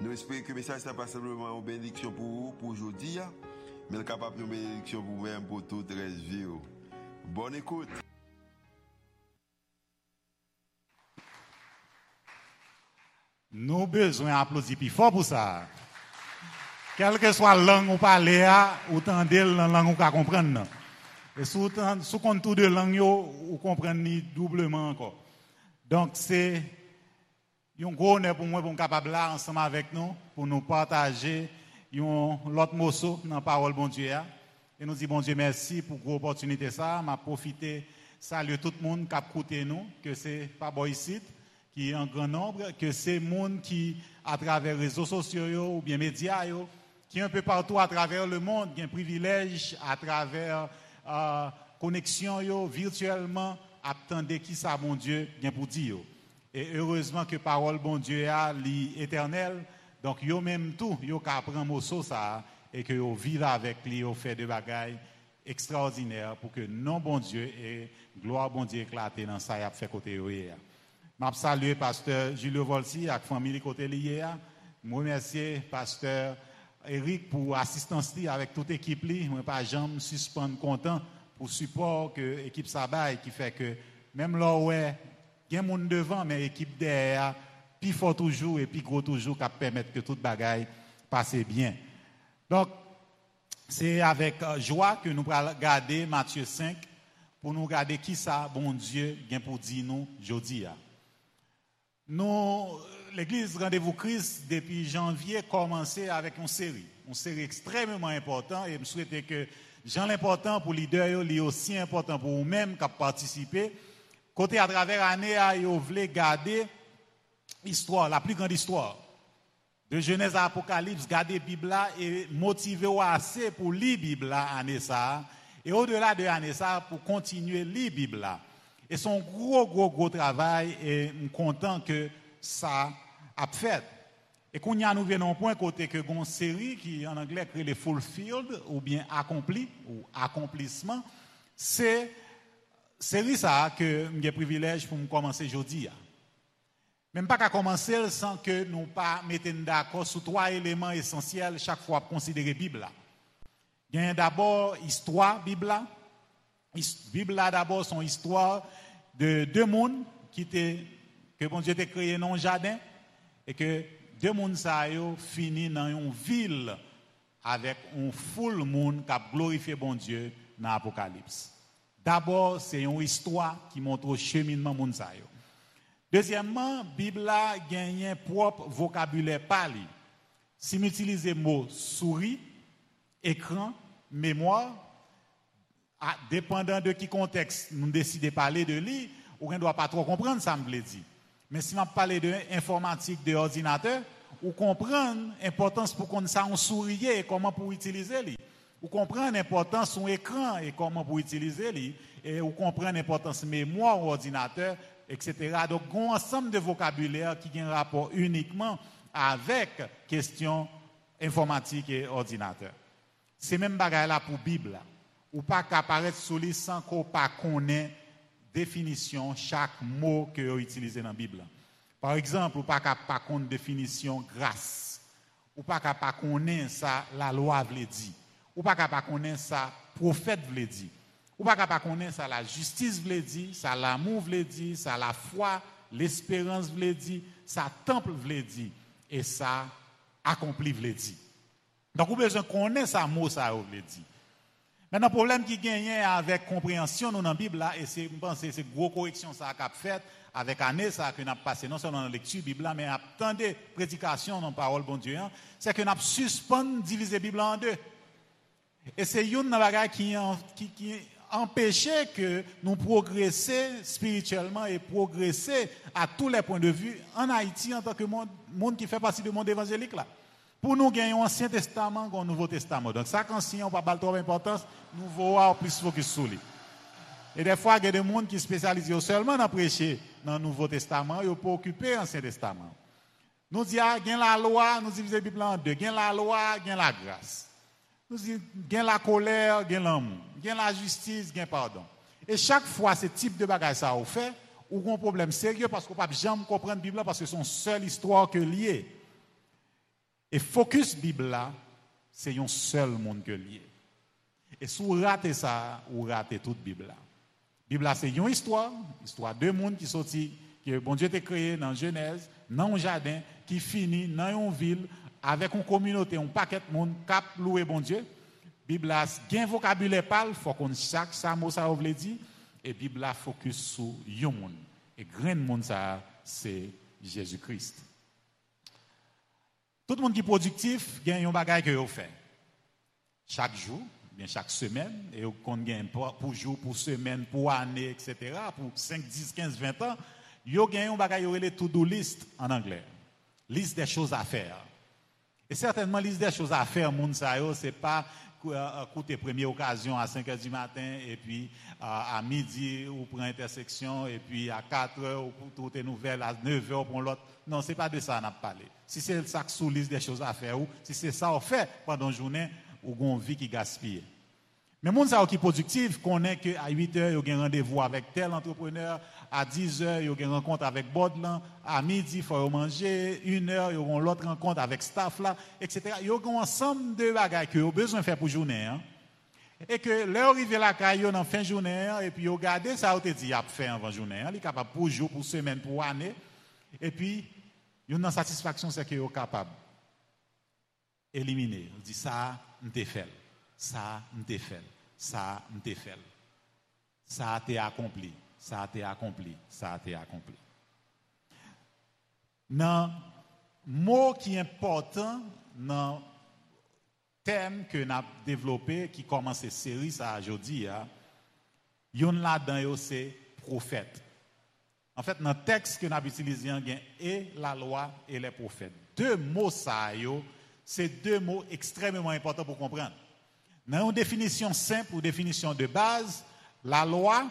Nous espérons que le message n'est pas simplement une bénédiction pour vous, pour aujourd'hui, mais capable de bénédiction pour vous-même, pour toute la vie. Bonne écoute. Nous avons besoin d'applaudir plus fort pour ça. Quelle que soit la langue ou parler, ou tendez la langue ou comprendre. Et sous, sous compte de langue, vous comprenez doublement encore. Donc, c'est un gros honneur pour moi pour capable là ensemble avec nous pour nous partager l'autre morceau dans la parole bon Dieu et nous dit bon Dieu merci pour l'opportunité ça. M'a profité saluer tout le monde qui a écouté nous que c'est pas ici qui est en grand nombre que c'est monde qui à travers les réseaux sociaux ou bien médias qui un peu partout à travers le monde qui a un privilège à travers euh, connexion virtuellement attendre qui ça mon Dieu bien pour dire et heureusement que parole bon Dieu a l'éternel. Donc, yo même tout, yo prendre morceau ça et que yo vivent avec lui, yo fait des bagailles extraordinaires pour que non bon Dieu et gloire bon Dieu éclater dans ça y a fait côté yo. M'a salué pasteur Julio Volsi avec famille côté lié. Je remercie pasteur Eric pour assistance avec toute l'équipe li, moi pas jamais suspendre content pour support que l'équipe Sabay qui fait que même là ouais il y a gens devant, mais l'équipe derrière, plus fort toujours et plus gros toujours, qui permettre que toute bagaille passe bien. Donc, c'est avec euh, joie que nous allons regarder Matthieu 5 pour nous regarder qui ça, bon Dieu, vient pour dire nous aujourd'hui. Nous, l'église Rendez-vous Christ, depuis janvier, commencé avec une série. Une série extrêmement importante et je souhaite que Jean l'important pour les leader, est aussi important pour vous-même qui participé Côté à travers l'année, vous voulez garder l'histoire, la plus grande histoire. De Genèse à Apocalypse, garder la Bible et motiver assez pour lire la Bible année ça. Et au-delà de l'année ça, pour continuer à lire la Bible. Et son gros, gros, gros travail, et je suis content que ça a fait. Et quand nous venons point côté que une série qui en anglais est fulfilled ou bien accompli ou accomplissement, c'est c'est ça que j'ai le privilège pour commencer aujourd'hui. Même pas qu'à commencer sans que nous pas mettions d'accord sur trois éléments essentiels chaque fois pour considérer la Bible. Il y a d'abord l'histoire Bible. La Bible d'abord son histoire de deux mondes qui étaient que bon Dieu a créé dans un jardin et que deux mondes ça fini dans une ville avec un full monde qui a glorifié bon Dieu dans l'Apocalypse. D'abord, c'est une histoire qui montre le cheminement Mounsayo. Deuxièmement, la Bible a gagné un propre vocabulaire parlé. Si le mot souris, écran, mémoire, dépendant de qui contexte nous décidons de parler de lui, on ne doit pas trop comprendre ça, me dit. Mais si on parle de informatique, de ordinateur, on comprend l'importance pour qu'on ça souris et comment pour utiliser lui. Vous comprenez l'importance de son écran et comment vous utiliser et vous comprenez l'importance de mémoire ordinateur, etc. Donc, un ensemble de vocabulaire qui a un rapport uniquement avec question informatique et ordinateur. C'est même bagaille là pour Bible. Ou pas qu'apparaître sous lui sans qu'on pas connaît définition chaque mot que vous utilisez dans la Bible. Par exemple, ou pas connaître définition grâce. Ou pas pas connaître ça la loi veut dire ou pas capable connaître ça prophète veut dire ou pas capable connaître ça la justice veut dire ça l'amour veut dire ça la foi l'espérance veut dire ça temple veut dire et ça accompli veut dire donc vous besoin connaître ça mot ça veut dire Maintenant, le problème qui gagne avec compréhension dans la Bible, là, et c'est, je pense, c'est gros correction ça a fait avec année ça que nous passé, non seulement dans la lecture Bible, mais à tant de prédications dans la parole bon Dieu, hein, c'est que nous avons suspendu diviser la Bible en deux. Et c'est une bagage qui, empêchait que nous progressions spirituellement et progresser à tous les points de vue en Haïti en tant que monde, qui fait partie du monde évangélique là. Pour nous gagner Ancien Testament un Nouveau Testament. Donc, ça, quand si on pas trop d'importance, nous avoir plus focus sur lui. Et des fois, il y a des gens qui spécialisent seulement dans prêcher dans le Nouveau Testament, ils pas occuper l'Ancien Testament. Nous disons, il y a la loi, nous divisons la Bible en deux. A la loi, a la grâce. Nous disons, il y a la colère, a l'amour. A la justice, le pardon. Et chaque fois, ce type de bagage ça a fait, ou un problème sérieux parce qu'on ne peut jamais comprendre la Bible parce que c'est une seule histoire que liée. Et focus Bible là, c'est un seul monde que lié. Et si vous ratez ça, vous ratez toute Bible là. Bible là, c'est une histoire, histoire de monde qui sorti, que bon Dieu a créé dans Genèse, dans un jardin, qui finit dans une ville, avec une communauté, un paquet de monde, cap louer bon Dieu. Bible là, un vocabulaire parle, faut qu'on chaque ça mot ça veut dire, et Bible là focus sur un monde. Et grand monde c'est Jésus-Christ. Tout le monde qui est productif, gagne un bagage que vous fait. Chaque jour, bien chaque semaine, et qu'on gagne pour jour, pour semaine, pour année, etc., pour 5, 10, 15, 20 ans, vous gagne un bagage qui to-do list en anglais. Liste des choses à faire. Et certainement, liste des choses à faire, moun c'est pas écouter première occasion à 5 h du matin, et puis à midi, ou pour intersection, et puis à 4 h, ou pour toutes les nouvelles, à 9 h pour l'autre. Non, c'est pas de ça qu'on a parlé. Si c'est ça qui sous des choses à faire, ou si c'est ça qu'on fait pendant la journée, ou une vie qui gaspille. Mais les gens qui sont productifs connaissent qu'à 8 h, il y a un rendez-vous avec tel entrepreneur, à 10 h, il y a une rencontre avec Bodlan, à midi, il faut manger, une heure, il y a l'autre rencontre avec staff là, etc. Il y a un ensemble de bagages vous avez besoin de faire pour journée. Hein. Et que l'heure arrive la caille dans fin de journée, et puis vous regardez ça, vous dit, il a fait avant journée, il est capable pour jour, pour semaine, pour année. Et puis, une satisfaction, c'est que vous êtes capable d'éliminer. Vous dit ça, on fait. Ça, on fait. Ça, on fait. Ça a été accompli ça a été accompli, ça a été accompli. Dans mot qui est important dans thème que nous avons développé, qui commence cette série, ça aujourd'hui, yon là-dedans, c'est prophète. En fait, dans le texte que nous avons utilisé, il y a et la loi et les prophètes. Deux mots, ça, c'est deux mots extrêmement importants pour comprendre. Dans une définition simple ou définition de base, la loi,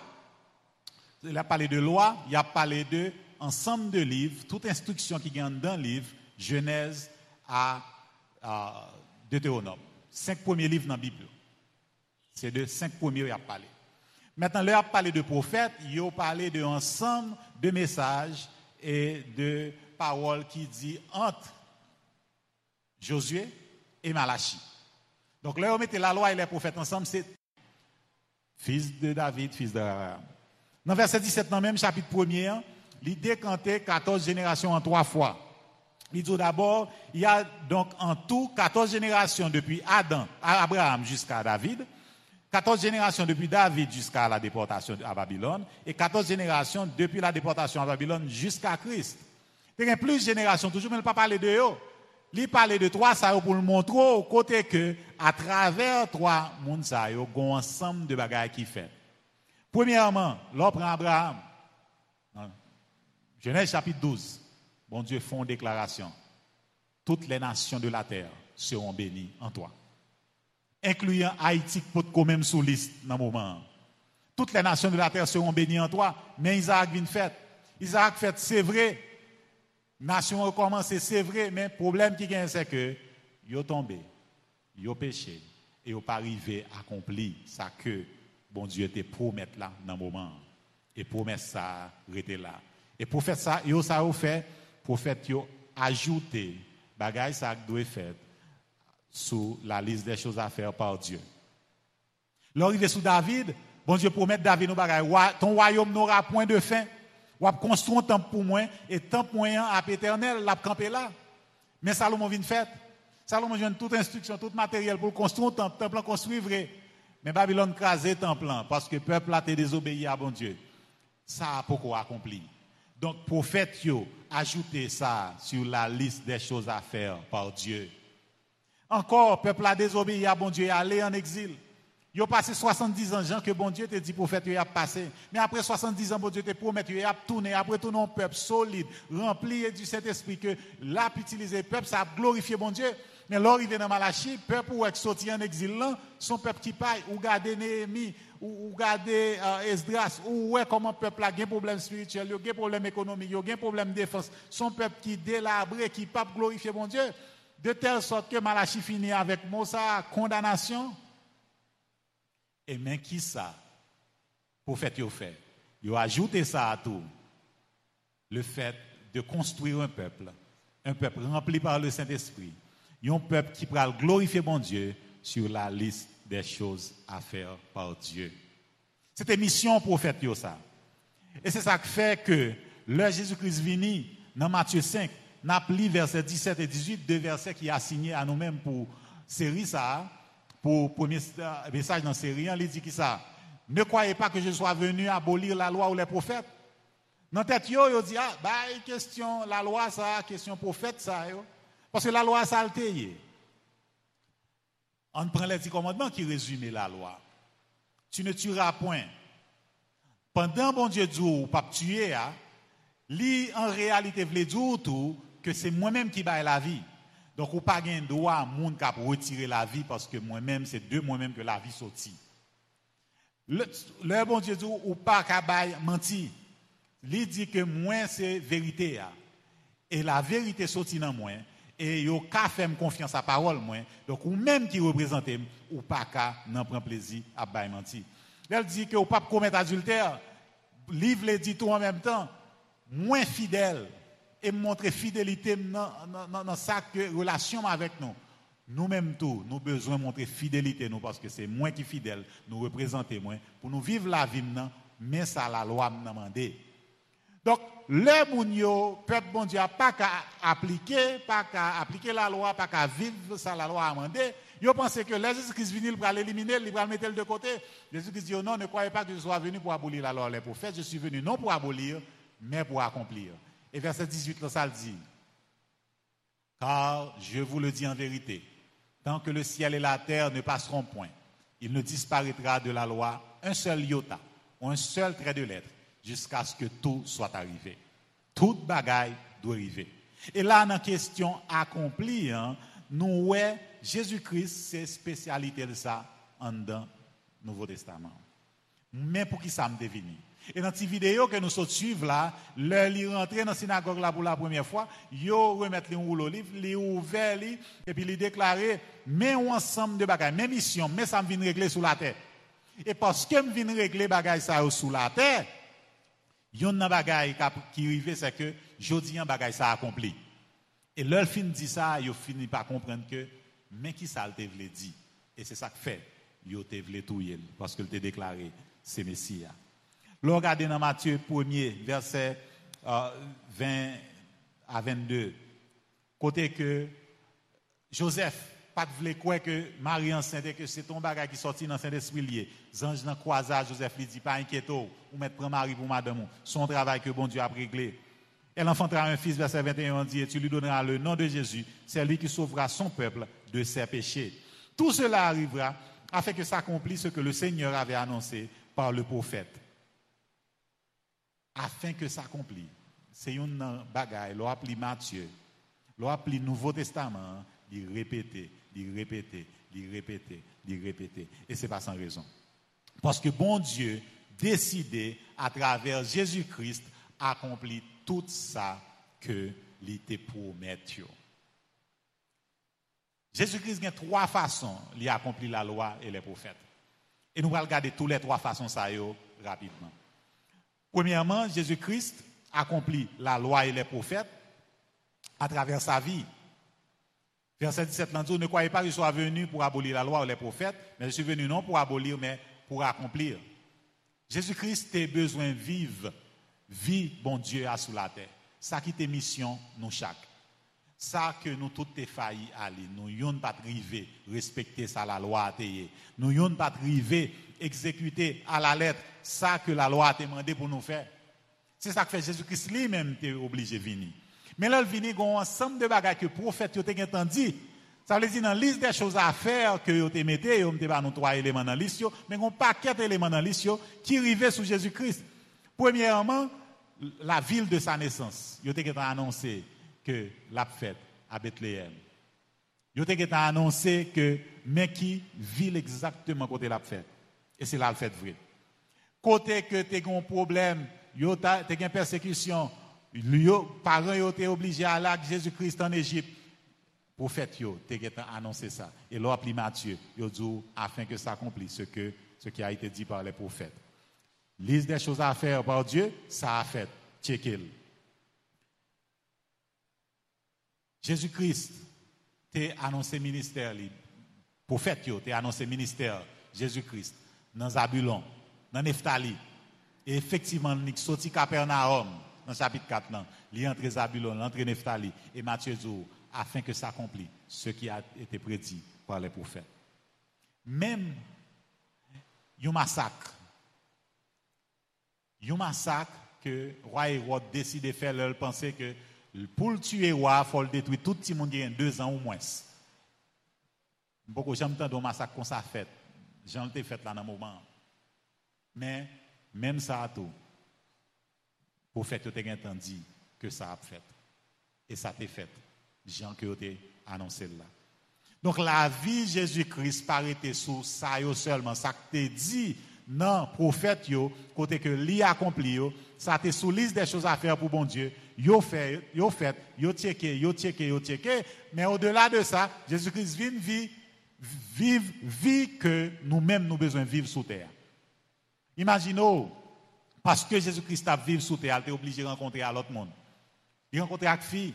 il a parlé de loi, il a parlé de ensemble de livres, toute instruction qui gagne dans le livre, Genèse à, Deutéronome. Cinq premiers livres dans la Bible. C'est de cinq premiers qu'il a parlé. Maintenant, il a parlé de prophètes, il a parlé de ensemble de messages et de paroles qui dit entre Josué et Malachie. Donc là, on mettait la loi et les prophètes ensemble, c'est fils de David, fils de dans verset 17, dans même chapitre 1er, il décantait 14 générations en trois fois. Il dit d'abord, il y a donc en tout 14 générations depuis Adam, Abraham jusqu'à David, 14 générations depuis David jusqu'à la déportation à Babylone, et 14 générations depuis la déportation à Babylone jusqu'à Christ. Il y a plus de générations, toujours, mais il ne pas parler de eux. Il parle de trois, ça pour le montrer au côté que, à travers trois mondes, ça, il y a un ensemble de bagages qui fait. Premièrement, l'homme Abraham. Genèse chapitre 12. Bon Dieu fait une déclaration. Toutes les nations de la terre seront bénies en toi. Incluant Haïti, qui peut même sous liste dans le moment. Toutes les nations de la terre seront bénies en toi. Mais Isaac vient fait. Isaac fait, c'est vrai. Nation a commencé, c'est vrai. Mais le problème qui gagne, c'est que, ils tombé, ils péché, et ils n'ont pas arrivé à accomplir ça que bon Dieu te promet là dans le moment. Et promet ça, rester là. Et pour faire ça, ça a fait, prophète yo ajouté bagay ça doit faire sous la liste des choses à faire par Dieu. L'arrivée sous David, bon Dieu promet David nous ton royaume n'aura point de fin. Ou construire un temple pour moi et temple moyen à éternel, l'a campé là. Mais Salomon vient faire. Salomon vient toute instruction, tout matériel pour construire un temple, temple construit vrai. Mais Babylone crasé temple parce que le peuple a été désobéi à bon Dieu. Ça a pourquoi accompli? Donc, prophète, ajoutez ça sur la liste des choses à faire par Dieu. Encore, peuple a désobéi à bon Dieu allé en exil. Il a passé 70 ans, Jean, que bon Dieu te dit, prophète, il a passé. Mais après 70 ans, bon Dieu te promet, il a tourné. Après tout, un peuple solide, rempli du Saint-Esprit, que l'a utilisé, peuple, ça a glorifié bon Dieu. Mais l'arrivée dans Malachi, peuple ou sorti en exil là, son peuple qui paye, ou garder Néhémie, ou, ou euh, Esdras, ou ouais comment peuple a un problème spirituel, il a un problème économique, il a un problème de défense, son peuple qui délabré, qui pas glorifier mon Dieu, de telle sorte que Malachi finit avec Mosa condamnation. Et mais qui ça? Prophète yo fait. Il a ajouté ça à tout. Le fait de construire un peuple, un peuple rempli par le Saint-Esprit, un peuple qui pourra glorifier mon Dieu sur la liste des choses à faire par Dieu. C'était mission prophète ça. Et c'est ça qui fait que le Jésus-Christ vini dans Matthieu 5, n'a lu versets 17 et 18, deux versets qui a signé à nous-mêmes pour série ça, pour premier message dans série, il dit qui ça? Ne croyez pas que je sois venu abolir la loi ou les prophètes. Dans tête yo, yo dit ah bah question la loi ça, question prophète ça yo. Parce que la loi ça altéré. On prend les dix commandements qui résument la loi. Tu ne tueras point. Pendant bon Dieu dit ou pas tuer hein, li en réalité veut dire tout que c'est moi-même qui baille la vie. Donc ou pas gain droit monde qui retirer la vie parce que moi-même c'est de moi-même que la vie sortit. Le, bon Dieu dit ou pas qu'à mentir. Il dit que moi, c'est vérité. Et la vérité sortit dans moi. Et yo ka fait confiance à parole. Donc ou même qui représente ou pas ka n'en prend plaisir à bail menti. Elle dit que ou pas commettre adultère. Livre le dit tout en même temps. Moins fidèle et montrer fidélité dans que relation avec nous. Nous-mêmes tout, nous besoin de montrer fidélité nous parce que c'est moins qui fidèle, nous représenter moins pour nous vivre la vie mais ça la loi m'a demandé. Donc, le moun peuple bon Dieu, pas qu'à appliquer, pas qu'à appliquer la loi, pas qu'à vivre ça, la loi a demandé. Ils pensent que Jésus-Christ venu pour l'éliminer, il va le mettre de côté. Jésus-Christ dit, oh non, ne croyez pas que je sois venu pour abolir la loi les prophètes. Je suis venu non pour abolir, mais pour accomplir. Et verset 18, là, ça le dit. Car je vous le dis en vérité, tant que le ciel et la terre ne passeront point, il ne disparaîtra de la loi un seul iota, ou un seul trait de lettre jusqu'à ce que tout soit arrivé. Toute bagaille doit arriver. Et là, dans la question accomplie, hein, nous voyons Jésus-Christ, c'est spécialité de ça en dans Nouveau Testament. Mais pour qui ça me devine Et dans cette vidéo que nous suivons là, le li rentré dans la synagogue là pour la première fois, yo remettre le rouleau livre, li ouvert et puis il déclaré mais ensemble de bagailles, même mission, mais ça me vient régler sous la terre. Et parce que me vient régler bagaille ça sous la terre, Yon nan bagay qui arrive c'est que jodi an bagay ça accompli. Et leur fin dit ça, yo fini par comprendre que mais qui ça te vle dit et c'est ça que fait yo te vle touyer parce que te déclaré c'est Messie. L'on regarde dans Matthieu 1er verset 20 euh, à 22 côté que Joseph pas de quoi que Marie enceinte et que c'est ton bagage qui sorti dans Saint-Esprit lié. Zange dans croisage, Joseph lui dit, pas inquiéto, ou mettre prendre Marie pour madame, son travail que bon Dieu a réglé. Elle enfantera un fils, verset 21, dit, et tu lui donneras le nom de Jésus, c'est lui qui sauvera son peuple de ses péchés. Tout cela arrivera afin que s'accomplisse ce que le Seigneur avait annoncé par le prophète. Afin que s'accomplisse. C'est une bagaille, l'a appelé Matthieu, l'a appelé Nouveau Testament, il répétait d'y répéter, d'y répéter, d'y répéter. Et ce n'est pas sans raison. Parce que bon Dieu décidé à travers Jésus-Christ accomplir tout ça que l'était promet. Jésus-Christ a trois façons d'accomplir la loi et les prophètes. Et nous allons regarder toutes les trois façons ça rapidement. Premièrement, Jésus-Christ accomplit la loi et les prophètes à travers sa vie. Verset 17, dit, ne croyez pas que je sois venu pour abolir la loi ou les prophètes, mais je suis venu non pour abolir, mais pour accomplir. Jésus-Christ a besoin de vivre, vie, bon Dieu, à sous la terre. Ça qui est mission, nous chaque. Ça que nous tous failli aller, nous n'avons pas privé, respecter ça la loi a Nous n'avons pas privé, exécuter à la lettre ça que la loi a demandé pour nous faire. C'est ça que fait Jésus-Christ lui-même est obligé de venir. Mais là, il a un ensemble de bagages que le prophète a entendu. Ça veut dire dans la liste des choses à faire que vous avez mis, vous avez pas trois éléments dans la liste, mais un paquet d'éléments dans la liste qui arrivaient sous Jésus-Christ. Premièrement, la ville de sa naissance. Vous avez annoncé que l'a fête à Bethléem. Yo te annoncé que mais qui vit exactement côté l'a fait. Et c'est là le fait vrai. Côté que tu as un problème, tu as une persécution, les parents été obligés à aller Jésus-Christ en Égypte. Prophète, as annoncé ça. Et appelé Matthieu, il dit afin que ça accomplisse ce, que, ce qui a été dit par les prophètes. Lise des choses à faire par Dieu, ça a fait. Checkez. Jésus-Christ t'a annoncé ministère, prophète, t'a annoncé ministère, Jésus-Christ, dans Zabulon, dans Nephtali. Et effectivement, il sorti Capernaum, dans chapitre 4, il est entré Zabulon, entré Nephtali, et Matthieu dit, afin que s'accomplisse ce qui a été prédit par les prophètes. Même, un massacre, un massacre que roi Hérode décide de faire, leur penser que pour le tuer roi, il faut le détruire tout le monde qui a deux ans ou moins. Beaucoup j'aime tant de massacre qu'on ça fait. J'en ai fait là dans le moment. Mais même ça tout, pour faire que tu entendu que ça a fait. Et ça a fait. Jean que tu annoncé là. Donc la vie Jésus-Christ paraît sous ça seulement. Ça tu dit non, prophète yo, côté que li accompli yo, ça te sous des choses à faire pour bon Dieu. Yo fait, yo fait, yo checké, yo checké, yo checké. Mais au-delà de ça, Jésus-Christ vit une vie, vive vie que nous-mêmes nous besoin vivre sous terre. Imaginez, parce que Jésus-Christ a vécu sous terre, il est obligé de rencontrer à l'autre monde. Il rencontre avec fille.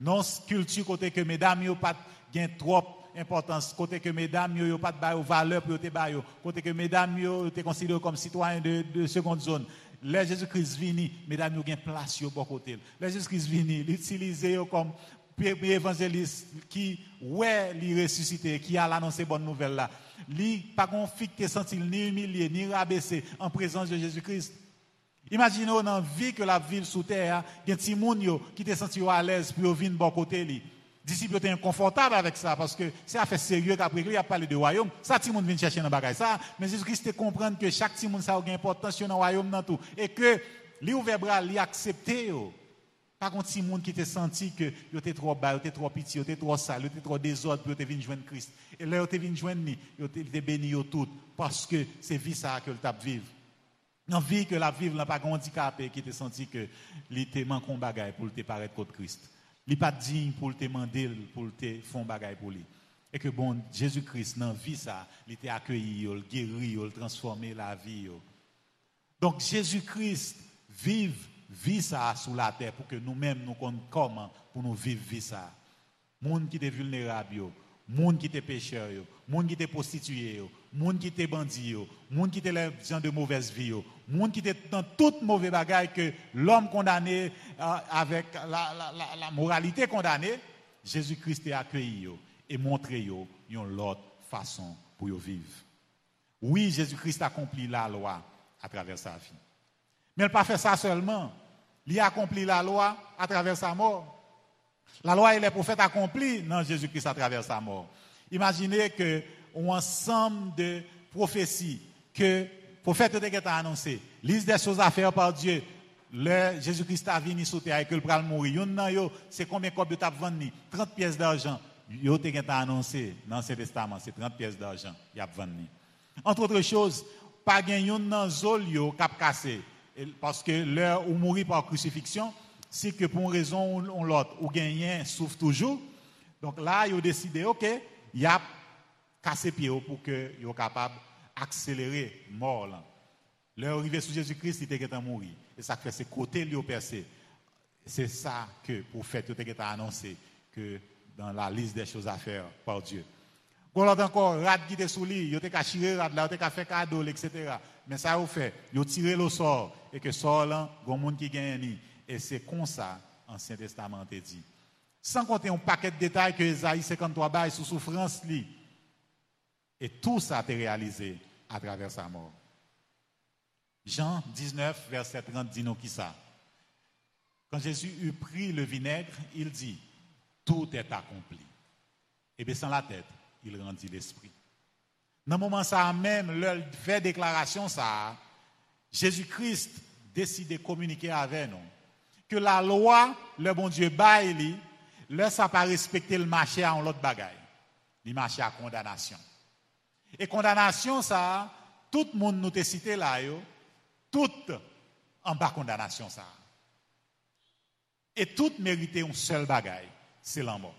Non culture côté que mesdames yo pas gain trop importance. Côté que mesdames yo pas de valeur pour te bailler. Côté que mesdames yo te considéré comme citoyens de, de seconde zone. Les Jésus-Christ vini mesdames yo gain place yo bon côté. Les Jésus-Christ vini l'utiliser comme évangéliste qui ouais li ressuscité qui a annoncé bonne nouvelle là li pas te senti ni humilié ni rabaissé en présence de Jésus-Christ Imaginez dans la vie que la ville sous terre, il y a des gens qui te senti à l'aise pour venir de bon côté. Les disciples étaient inconfortables avec ça parce que c'est affaire sérieux qu'après il a parlé de royaume. Ça, tout le monde vient chercher dans le ça. Mais Jésus-Christ comprendre que chaque petit monde a une importance dans le royaume dans tout. Et que les ouvert bras, les accepté. Par contre, si monde qui te senti que il était trop bas, il était trop petit, il était trop sale, il était trop désordre pour te venir joindre Christ. Et là, il était venu joindre, il était béni tout parce que c'est vie ça que le tape vivre. Dans vie que la vivre, n'a pas handicapé qui te senti que il manque un bagage pour te paraître contre Christ. Il pas digne pour te demander pour te faire bagage pour lui. Et que bon Jésus-Christ dans vie ça, il t'a accueilli, il guéri, il transformé la vie. Donc Jésus-Christ vive vie ça sur la terre pour que nous-mêmes nous connaissions comment pour nous vivre vie ça. Monde qui est vulnérable, monde qui est pécheur, monde qui est prostitué, monde qui est bandit, monde qui est les gens de mauvaise vie, monde qui est dans toute mauvaise bagaille que l'homme condamné euh, avec la, moralité condamnée, Jésus-Christ est accueilli et montré une autre façon pour vivre. Oui, Jésus-Christ a accompli la loi à travers sa vie. Mais il n'a pas fait ça seulement. Il a accompli la loi à travers sa mort. La loi et les prophètes accomplis dans Jésus-Christ à travers sa mort. Imaginez que un ensemble de prophéties que prophète a annoncé, liste des choses à faire par Dieu. Le Jésus-Christ a venu sur terre et que le pral mourir. c'est combien de tu as vendu? 30 pièces d'argent. Yo te annoncé dans ce testament, c'est 30 pièces d'argent y a vendu. Entre autres choses, pas gagné nan zol yo parce que l'heure où mourir par crucifixion, c'est que pour une raison ou l'autre, ou gagné souffre toujours. Donc là, ils ont décidé, OK, il a cassé pied pour que soient capable d'accélérer mort là. Leur arrivée sous Jésus-Christ, il était mourir. Et ça fait ses côtés lui percé. C'est ça que le prophète a annoncé que dans la liste des choses à faire par Dieu. Quand on encore, rad qui était sous lui, il a tiré rad là, il a fait cadeau, etc. Mais ça a fait, il tiré le sort, et que sort là, il monde qui gagne. Et c'est comme ça, l'Ancien Testament te dit. Sans compter un paquet de détails que Esaïe 53 baille sous souffrance lit. Et tout ça a été réalisé à travers sa mort. Jean 19, verset 30 dit nous qui ça? Quand Jésus eut pris le vinaigre, il dit, tout est accompli. Et baissant la tête, il rendit l'esprit. Dans le moment ça même, le fait déclaration ça, Jésus-Christ décide de communiquer avec nous. Que la loi, le bon Dieu baille ça pas respecter le marché à l'autre bagaille. Le marché à condamnation. Et condamnation, ça, tout le monde nous a cité là, yo, tout en bas condamnation, ça. Et tout méritait un seul bagaille, c'est la mort.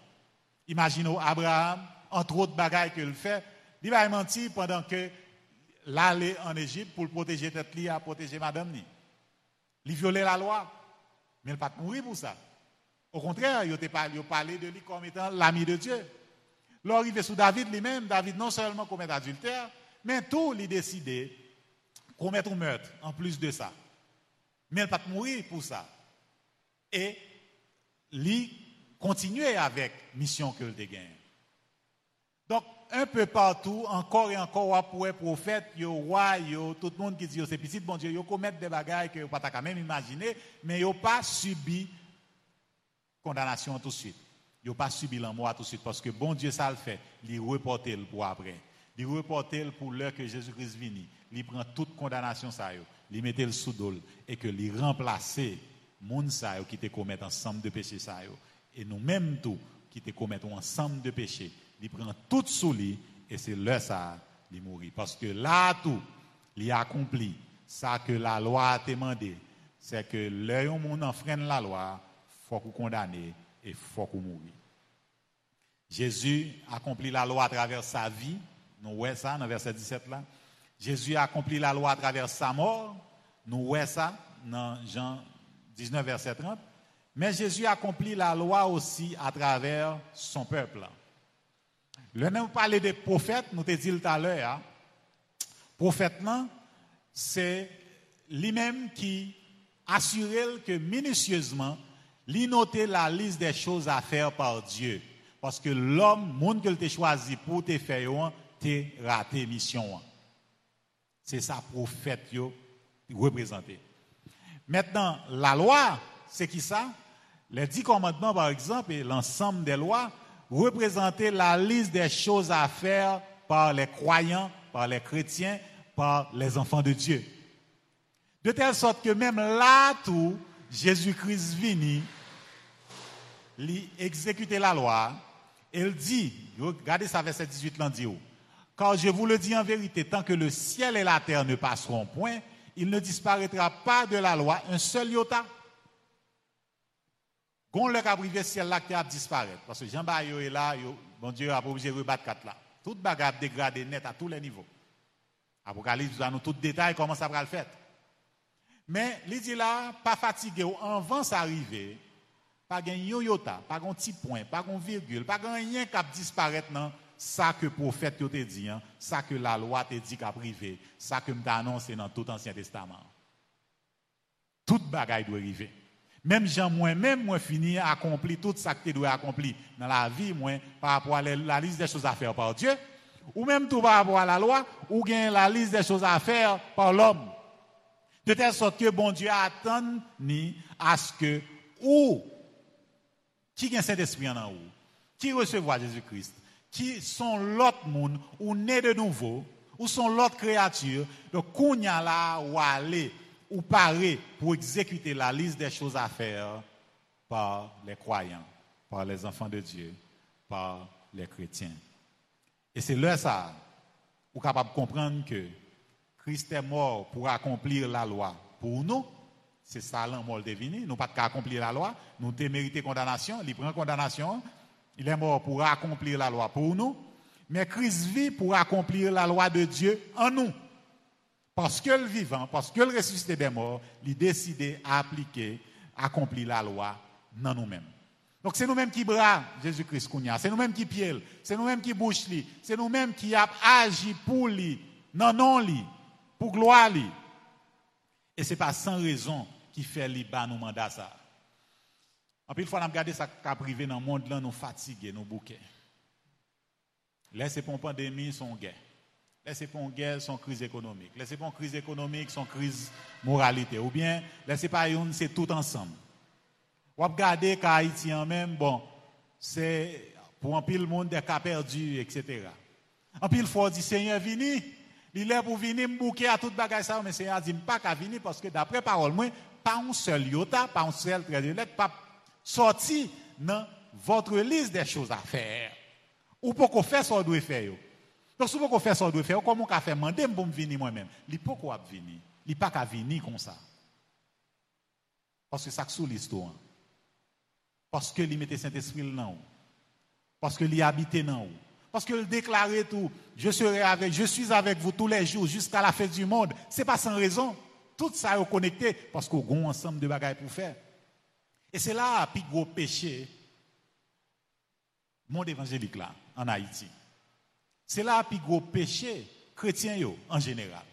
Imaginez Abraham, entre autres bagailles qu'il fait, il va mentir pendant que l'aller en Égypte pour protéger tête à protéger madame Il violait la loi, mais il n'a pas mourir pour ça. Au contraire, il a parlé de lui comme étant l'ami de Dieu. L'arrivée sous David lui-même, David non seulement commet adultère, mais tout lui décidé commettre un meurtre en plus de ça. Mais il n'a pas mourir pour ça. Et lui continuer avec mission que le gagne. Donc, un peu partout, encore et encore, pour les prophètes, yo roi, yo, tout le monde qui dit c'est petit, bon Dieu, yo commettent des bagailles que vous pas quand même imaginer, mais yo pas subi condamnation tout de suite. Yo pas subi la mort tout de suite parce que bon Dieu ça le fait, il reporte pour après. Il reporte pour l'heure que Jésus-Christ vini. Il prend toute condamnation ça il mettait le sous et que il remplacer moun ça qui te commettent ensemble de péchés ça et nous-mêmes tout qui te commettons ensemble de péchés il prend tout sous lui et c'est là ça il mourit parce que là tout il accompli ça que la loi a demandé c'est que l'œil monde enfreint la loi faut qu'on condamne et faut qu'on mourir Jésus accomplit la loi à travers sa vie. Nous voyons ça dans verset 17 là. Jésus a accompli la loi à travers sa mort. Nous voyons ça dans Jean 19 verset 30 mais Jésus accomplit la loi aussi à travers son peuple le nom parler des prophètes, nous te dit tout à l'heure, hein. prophète, c'est lui-même qui assure que minutieusement, il notait la liste des choses à faire par Dieu. Parce que l'homme, monde que t'a choisi pour te faire, t'es raté mission. C'est ça, prophète, représenté. Maintenant, la loi, c'est qui ça? Les dix commandements, par exemple, et l'ensemble des lois, représenter la liste des choses à faire par les croyants, par les chrétiens, par les enfants de Dieu. De telle sorte que même là tout, Jésus-Christ vini, exécuter la loi, il dit, regardez ça verset 18 là, dit, car je vous le dis en vérité, tant que le ciel et la terre ne passeront point, il ne disparaîtra pas de la loi un seul iota. Quand le cas privé ciel là qui a disparaître parce que Jean Bayo est là, bon Dieu a obligé de rebattre quatre là. Tout bagarre dégradé net à tous les niveaux. Apocalypse nous tout détail comment ça va le faire. Mais il dit là pas fatigué avant ça arriver, pas un yoyota, pas un petit point, pas un virgule, pas rien qui disparaître non ça que le prophète te dit, hein, ça que la loi te dit qu'a privé, ça que m'a annoncé dans tout ancien testament. Toute bagaille doit arriver. Même Jean, moi-même, moi, fini, accompli tout ça que tu dois accomplir dans la vie, moi, par rapport à la liste des choses à faire par Dieu, ou même tout par rapport à la loi, ou bien la liste des choses à faire par l'homme. De telle sorte que bon Dieu attend ni à ce que, ou, qui a Saint-Esprit en ou, qui recevra Jésus-Christ, qui sont l'autre monde, ou né de nouveau, ou sont l'autre créature, donc, qu'on y là, ou aller, ou parer pour exécuter la liste des choses à faire par les croyants, par les enfants de Dieu, par les chrétiens. Et c'est là ça, êtes capable de comprendre que Christ est mort pour accomplir la loi pour nous. C'est ça mort de Nous pas qu'à accomplir la loi. Nous mérité condamnation. Il prend condamnation. Il est mort pour accomplir la loi pour nous. Mais Christ vit pour accomplir la loi de Dieu en nous. Parce que le vivant, parce que le ressuscité des morts, il décidé à appliquer, accomplir la loi dans nous-mêmes. Donc c'est nous-mêmes qui bras Jésus-Christ c'est nous-mêmes qui pieds, c'est nous-mêmes qui bouche c'est nous-mêmes qui a agi pour lui, non non lui, pour gloire lui. Et c'est pas sans raison qui fait lui bas nous mandat ça. En plus, il faut regarder ça qu'a privé dans le monde là, nous fatigués, nous bouquets. Là, c'est pour une pandémie, son guerre. Laissez pas une guerre, son crise économique. Laissez pas une crise économique, son crise moralité. Ou bien, laissez pas une, c'est tout ensemble. Ou regarder qu'Haïti en même, bon, c'est pour un pile monde des cas perdus, etc. En pile fois, dit, Seigneur, vini. Il est pour venir bouquer à toute bagaille ça, mais Seigneur dit, pas qu'à venir parce que d'après parole, pas un seul yota, pas un seul très pas sorti dans votre liste des choses à faire. Ou pour qu'on fasse ce qu'on faire. Donc, si vous pouvez faire qu'on doit faire, comment peut faire demander pour venir moi-même Il peut pas venir. Il pas qu'à venir comme ça. Parce que ça sous l'histoire. Parce que il mettait Saint-Esprit là. Parce que il habitait là. Parce que il déclarait tout. Je serai avec, je suis avec vous tous les jours jusqu'à la fin du monde. C'est pas sans raison. Tout ça est connecté parce qu'on a un ensemble de bagages pour faire. Et c'est là, puis gros péché, monde évangélique là, en Haïti. C'est là, puis gros péché, chrétien yo, en général.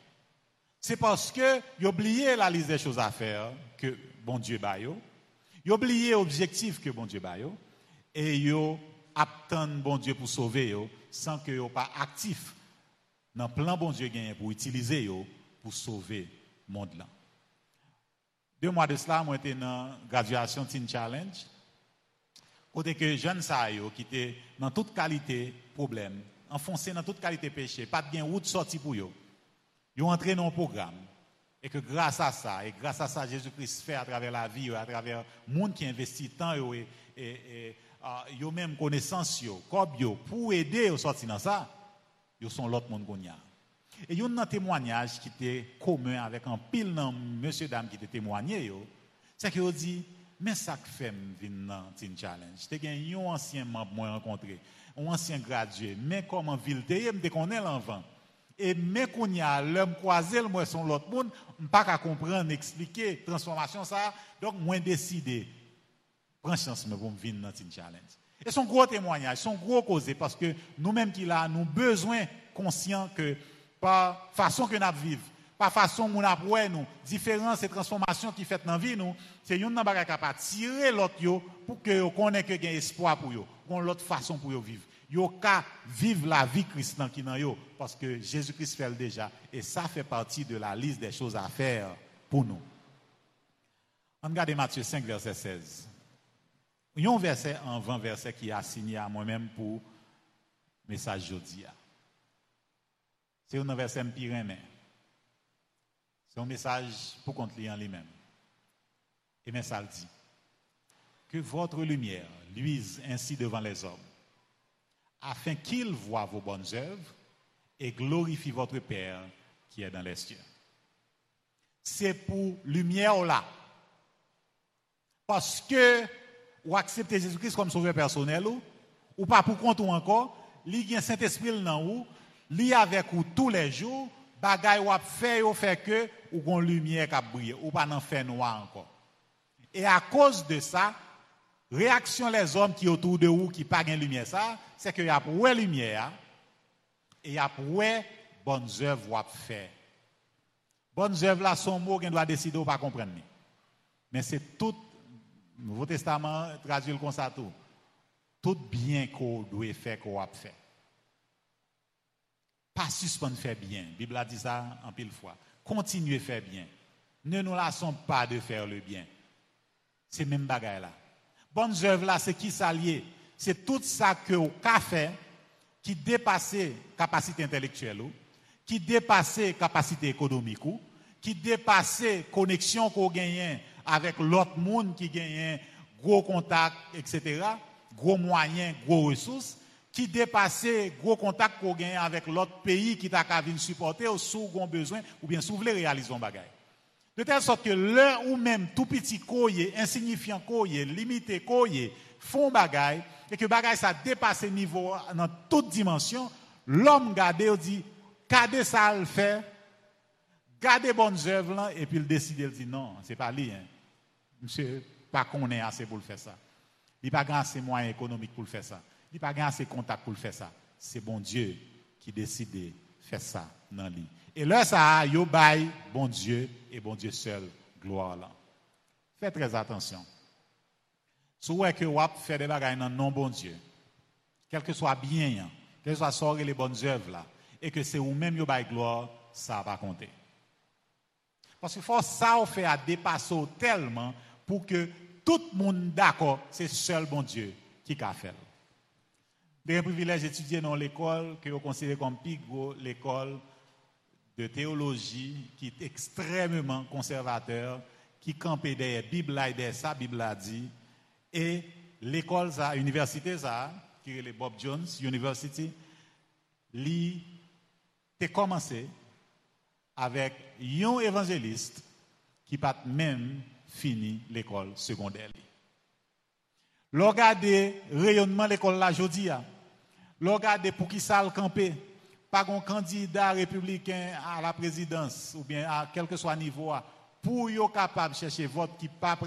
C'est parce que ont oublié la liste des choses à faire que bon Dieu ba yo. Ils oublié l'objectif que bon Dieu ba yo. Et yo attendent bon Dieu pour sauver yo, sans que yo pas actif dans le plan bon Dieu gagne pour utiliser yo pour sauver le monde là. Deux mois de cela, moi j'étais dans la graduation Teen Challenge. Côté que jeunes ça qui étaient dans toute qualité problème, enfoncés dans toute qualité péché, pas de route sortie pour eux. Ils ont entré dans un programme. Et que grâce à ça, et grâce à ça, Jésus-Christ fait à travers la vie, à travers le monde qui investit tant et, et, et uh, même connaissance, pour aider à sortir dans ça, ils sont l'autre monde. Et il y un témoignage qui était commun avec un pile de monsieur dame qui était témoigné, c'est qu'il dit, mais ça que fait venir dans Teen Challenge. C'était un ancien membre moi rencontré, un ancien gradué, mais comme en ville, je me connais l'enfant. Et mais qu'on y a l'homme croisé, moi son l'autre monde, pas qu'à comprendre, expliquer transformation ça. Donc moi décidé prends chance pour venir dans Teen Challenge. Et son gros témoignage, son gros causé parce que nous-mêmes qui là, nous besoin conscients que par façon que nous vivons, par façon que nous avons nous, différences et transformations qui fait dans la vie, nous, c'est une qui capable tirer l'autre pour que y a espoir pour vous, qu'on l'autre façon pour vous vivre. Yo ka vivre la vie chrétienne qui dans yo parce que Jésus-Christ fait déjà et ça fait partie de la liste des choses à faire pour nous. On regarde Matthieu 5 verset 16. Il y a un verset en 20 verset qui est assigné à moi-même pour message jeudi. C'est un verset pyrénéen. C'est un message pour qu'on en lui-même. Et mais ça dit que votre lumière luise ainsi devant les hommes, afin qu'ils voient vos bonnes œuvres et glorifient votre Père qui est dans les cieux. C'est pour lumière là. Parce que ou acceptez Jésus-Christ comme sauveur personnel ou, ou pas pour compte ou encore, il y Saint-Esprit dans vous li avec vous tous les jours, bagay ou fait ou fait que ou gon lumière qui brille ou pas dans fait noir encore. Et à cause de ça, réaction les hommes qui autour de vous qui pas de lumière ça, c'est que y a pour lumière et y a pour bonnes œuvres faire. Bonnes œuvres là sont mots qu'on doit décider ou pas comprendre. Mais c'est tout Nouveau Testament traduit comme ça tout. Tout bien qu'on doit faire qu'on a fait pas suspendre faire bien. La Bible a dit ça en pile fois. Continuez faire bien. Ne nous laissons pas de faire le bien. C'est même bagaille là. Bonnes œuvres là, c'est qui s'allier. C'est tout ça que au fait qui dépasse capacité intellectuelle qui dépasse capacité économique qui dépasse connexion qu'on gagne avec l'autre monde qui gagne gros contact, etc., gros moyens, gros ressources, qui dépassait gros contact qu'on gagne avec l'autre pays qui t'a qu'à venir supporter ou sous besoin ou bien sous voulez réaliser un bagage. De telle sorte que l'un ou même tout petit coyer, insignifiant coyer, limité coyer, font bagaille et que bagaille ça dépasse niveau dans toute dimension, l'homme garde et dit garde ça le faire, garde bonnes œuvres là et puis il décide il dit non, c'est pas lui hein. Monsieur pas qu'on est assez pour le faire ça. Il pas assez moyens économiques pour le faire ça. Il n'y a pas assez contact pour faire ça. C'est bon Dieu qui décide de faire ça dans lui. Et là, ça a, yo bail, bon Dieu et bon Dieu seul, gloire là. Faites très attention. Vous que vous faites des bagages dans non bon Dieu, quel que soit bien, quel que soit sortir les bonnes œuvres là, et que c'est vous-même yo bail gloire, ça va pas compter. Parce qu'il faut ça fait à dépasser tellement pour que tout le monde d'accord, c'est seul bon Dieu qui a fait. J'ai un privilège d'étudier dans l'école que vous considérez comme Pigo, l'école de théologie qui est extrêmement conservateur, qui campe derrière Bible et derrière sa Bible a dit, et l'école, ça, université, ça, qui est le Bob Jones University, commencé avec un évangéliste qui n'a même fini l'école secondaire. Regardez rayonnement l'école là aujourd'hui. Regardez pour qui ça le campé. Pas un candidat républicain à la présidence ou bien à quel que soit niveau pour être capable de chercher vote qui pas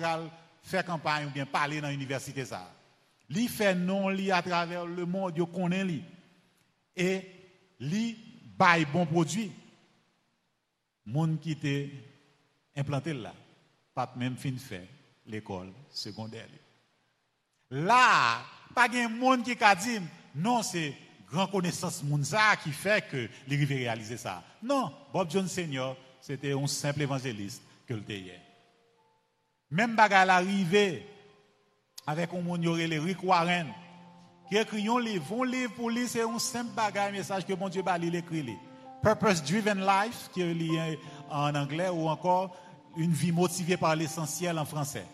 faire campagne ou bien parler dans l'université. Li fait non li à travers le monde yo connaît li. Et li bail bon produit. Moun qui était implanté là, pas même fin fait l'école secondaire. Là, pas de monde qui a dit, non, c'est grand connaissance Mounza qui fait que les réaliser ça. Non, Bob John Senior, c'était un simple évangéliste que le hier. Même bagarre l'arrivée avec un monde les Rick Warren qui écrit un livre, un livre pour lui c'est un simple bagage message que mon Dieu va lire écrit. Purpose Driven Life qui est lié en anglais ou encore une vie motivée par l'essentiel en français.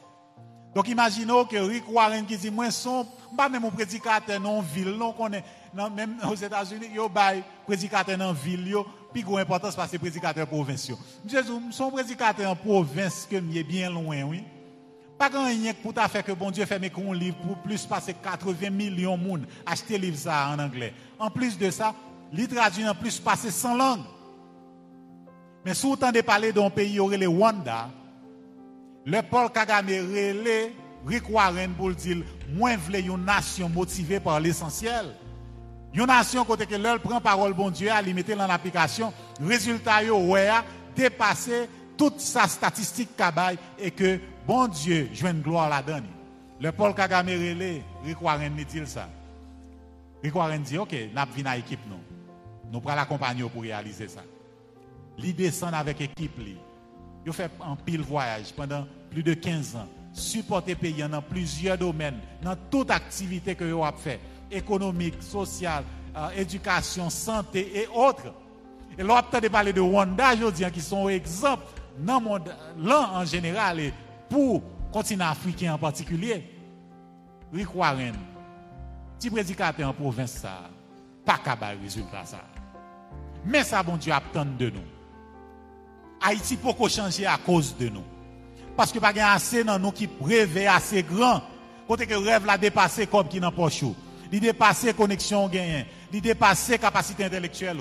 Donc imaginez que Rick Warren qui dit moi son pas même un prédicateur non ville non connaît non même aux États-Unis yo bail prédicateur dans ville yo puis gros importance parce que prédicateur provinciaux. Monsieur son prédicateur en province que est bien loin oui. Pas grand rien pour ta faire que bon Dieu fait un livre pour plus passer 80 millions de monde acheter livre ça en anglais. En plus de ça, il traduit en plus passer 100 langues. Mais si vous entendez parler d'un pays où le Rwanda, le Paul Kagame relé Rick Warren pour dire moins voulez une nation motivée par l'essentiel. Une nation côté que prend parole bon Dieu à limiter en application, résultat yo ouais dépasser toute sa statistique et que bon Dieu joue une gloire là-dedans. Le Paul Kagame relé Rick Warren dit ça? Rick Warren dit OK, n'a vinn à équipe nous. Nous prenons l'accompagner pour réaliser ça. Li descend avec équipe li. Yo fait un pile voyage pendant plus de 15 ans, supporter pays dans plusieurs domaines, dans toute activité que vous avez fait, économique, sociale, euh, éducation, santé et autres. Et on de parler de Rwanda aujourd'hui, qui sont exemples dans le monde en général et pour le continent africain en particulier. Rick Warren, petit prédicateur en province, ça, pas capable résultat ça. Mais ça, bon Dieu, attend de nous. Haïti peut changer à cause de nous. Parce que pas assez dans nous qui rêvent assez grand. Côté que rêve la dépasser comme qui pas chaud. Il dépasser connexion gagnée. Il dépasser capacité intellectuelle.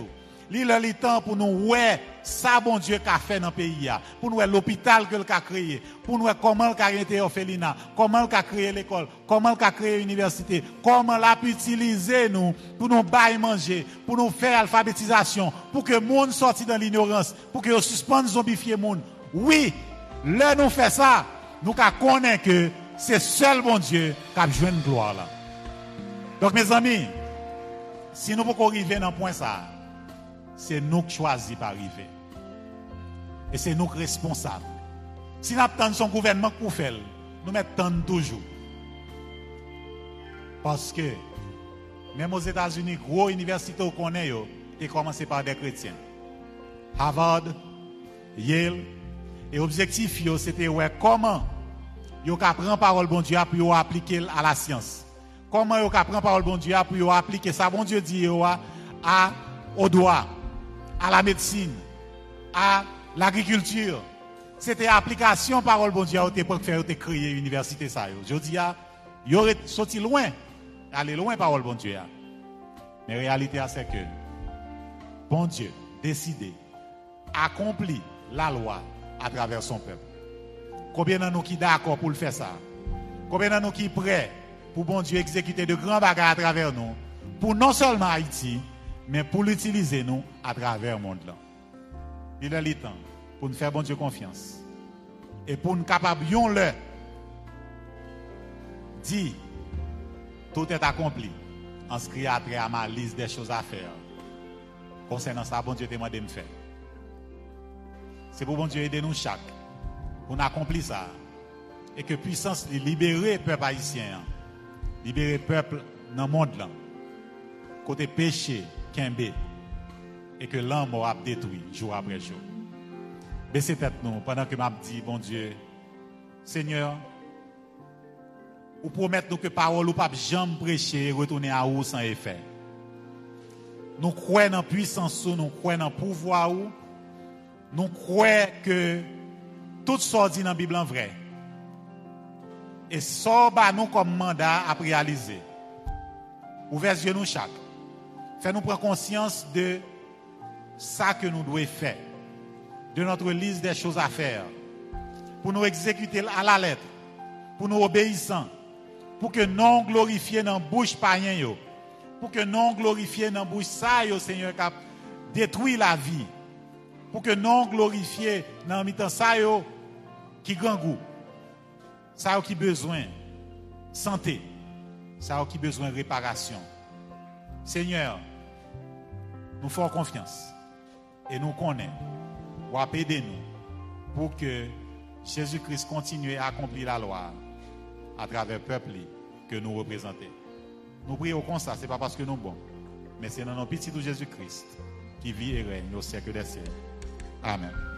Il a le temps pour nous ouais ça bon Dieu qu'a fait dans le pays pour nous l'hôpital que a créé. Pour nous comment il a arrêté orphelinat. Comment il a créé l'école. Comment il a créé l'université. Comment il a utiliser nous pour nous bailler manger. Pour nous faire alphabétisation. Pour que monde sorte dans l'ignorance. Pour que suspende zombifier monde. Oui Là, nous fait ça, nous connaissons que c'est seul bon Dieu qui a besoin de gloire là. Donc, mes amis, si nous pouvons arriver dans ce point ça, c'est nous qui choisissons par arriver. Et c'est nous qui responsables. Si nous attendons son gouvernement pour faire, nous mettons toujours. Parce que, même aux États-Unis, gros universités qu'on connaît, et commencé par des chrétiens. Harvard, Yale, et l'objectif, c'était ouais, comment vous prendre parole bon Dieu pour appliquer à la science. Comment vous prendre parole bon Dieu pour appliquer ça? Bon Dieu dit à au droit, à la médecine, à l'agriculture. C'était application parole bon Dieu pour faire créer université ça. Je dis il aurait sorti loin, aller loin parole bon Dieu. Mais la réalité c'est que bon Dieu décidé accompli la loi à travers son peuple. Combien de nous qui d'accord pour le faire ça? Combien de nous qui prêts pour bon Dieu exécuter de grands bagages à travers nous, pour non seulement Haïti, mais pour l'utiliser nous à travers le monde. Il est le temps pour nous faire bon Dieu confiance. Et pour nous capables le dit tout est accompli. Inscrit à ma liste des choses à faire. Concernant ça, bon Dieu demande de me faire. C'est pour bon Dieu aider nous chaque. Pour accomplir ça. Et que puissance libérer le peuple haïtien. Libérer le peuple dans le monde là. Côté péché, kembe. Et que l'homme aura détruit jour après jour. Baissez tête nous pendant que m'a dit, bon Dieu, Seigneur, ou promettre nous que parole ou pas jamais prêcher et retourner à vous sans effet. Nous croyons la puissance, nous croyons le pouvoir, nous croyons que tout dit dans la Bible est vrai. Et ça, bah, nous comme mandat à réaliser. Ouvrez les nous chaque. Fais-nous prendre conscience de ça que nous devons faire. De notre liste des choses à faire. Pour nous exécuter à la lettre. Pour nous obéissant. Pour que nous glorifions dans la bouche païen. Pour que nous glorifions dans la bouche ça, Seigneur, qui détruit la vie. Pour que nous glorifions dans le temps ça, qui grand goût. Ça qui besoin santé. Ça qui besoin réparation. Seigneur, nous faisons confiance et nous connaissons. Ou aider-nous pour que Jésus-Christ continue à accomplir la loi à travers le peuple que nous représentons. Nous prions comme ça, ce n'est pas parce que nous sommes bons, mais c'est dans nos petits de Jésus-Christ qui vit et règne au siècle des siècles. Amen.